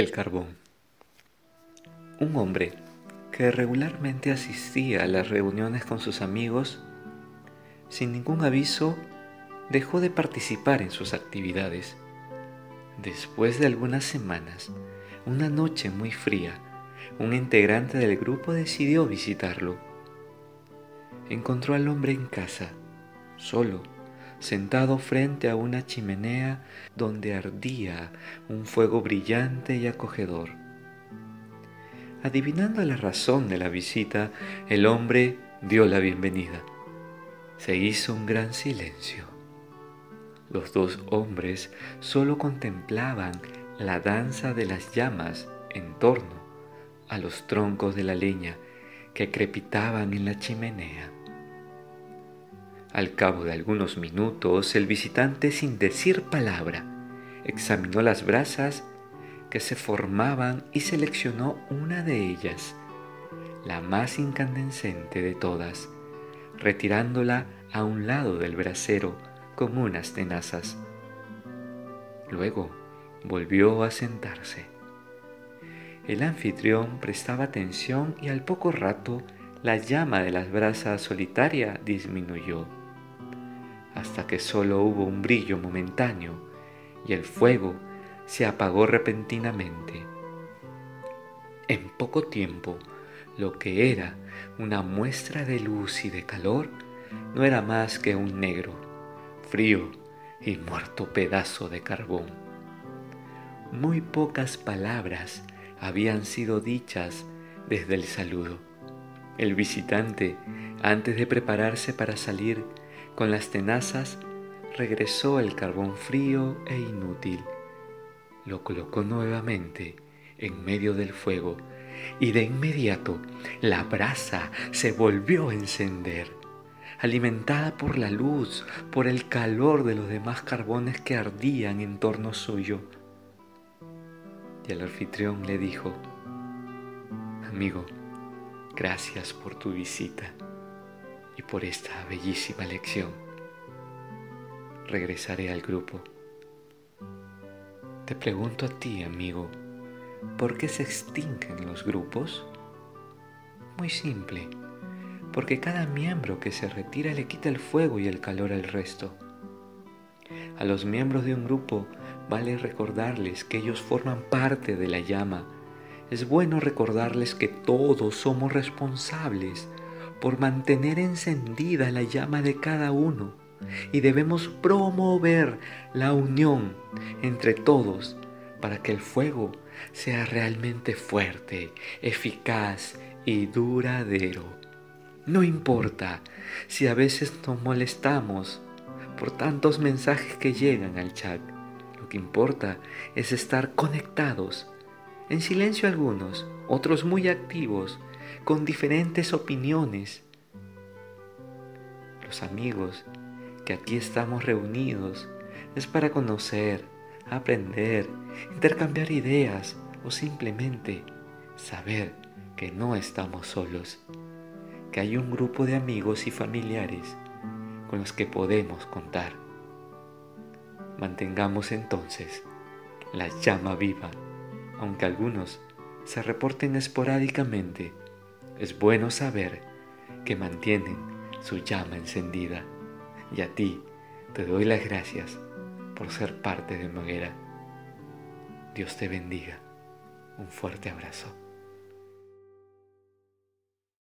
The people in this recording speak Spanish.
El carbón. Un hombre que regularmente asistía a las reuniones con sus amigos, sin ningún aviso, dejó de participar en sus actividades. Después de algunas semanas, una noche muy fría, un integrante del grupo decidió visitarlo. Encontró al hombre en casa, solo, sentado frente a una chimenea donde ardía un fuego brillante y acogedor. Adivinando la razón de la visita, el hombre dio la bienvenida. Se hizo un gran silencio. Los dos hombres solo contemplaban la danza de las llamas en torno a los troncos de la leña que crepitaban en la chimenea. Al cabo de algunos minutos, el visitante, sin decir palabra, examinó las brasas que se formaban y seleccionó una de ellas, la más incandescente de todas, retirándola a un lado del brasero con unas tenazas. Luego volvió a sentarse. El anfitrión prestaba atención y al poco rato la llama de las brasas solitaria disminuyó hasta que solo hubo un brillo momentáneo y el fuego se apagó repentinamente. En poco tiempo, lo que era una muestra de luz y de calor no era más que un negro, frío y muerto pedazo de carbón. Muy pocas palabras habían sido dichas desde el saludo. El visitante, antes de prepararse para salir, con las tenazas regresó el carbón frío e inútil. Lo colocó nuevamente en medio del fuego y de inmediato la brasa se volvió a encender, alimentada por la luz, por el calor de los demás carbones que ardían en torno suyo. Y el anfitrión le dijo, amigo, gracias por tu visita y por esta bellísima lección regresaré al grupo. Te pregunto a ti, amigo, ¿por qué se extinguen los grupos? Muy simple, porque cada miembro que se retira le quita el fuego y el calor al resto. A los miembros de un grupo vale recordarles que ellos forman parte de la llama. Es bueno recordarles que todos somos responsables por mantener encendida la llama de cada uno y debemos promover la unión entre todos para que el fuego sea realmente fuerte, eficaz y duradero. No importa si a veces nos molestamos por tantos mensajes que llegan al chat. Lo que importa es estar conectados, en silencio algunos, otros muy activos, con diferentes opiniones. Los amigos que aquí estamos reunidos es para conocer, aprender, intercambiar ideas o simplemente saber que no estamos solos, que hay un grupo de amigos y familiares con los que podemos contar. Mantengamos entonces la llama viva, aunque algunos se reporten esporádicamente es bueno saber que mantienen su llama encendida. Y a ti te doy las gracias por ser parte de Noguera. Dios te bendiga. Un fuerte abrazo.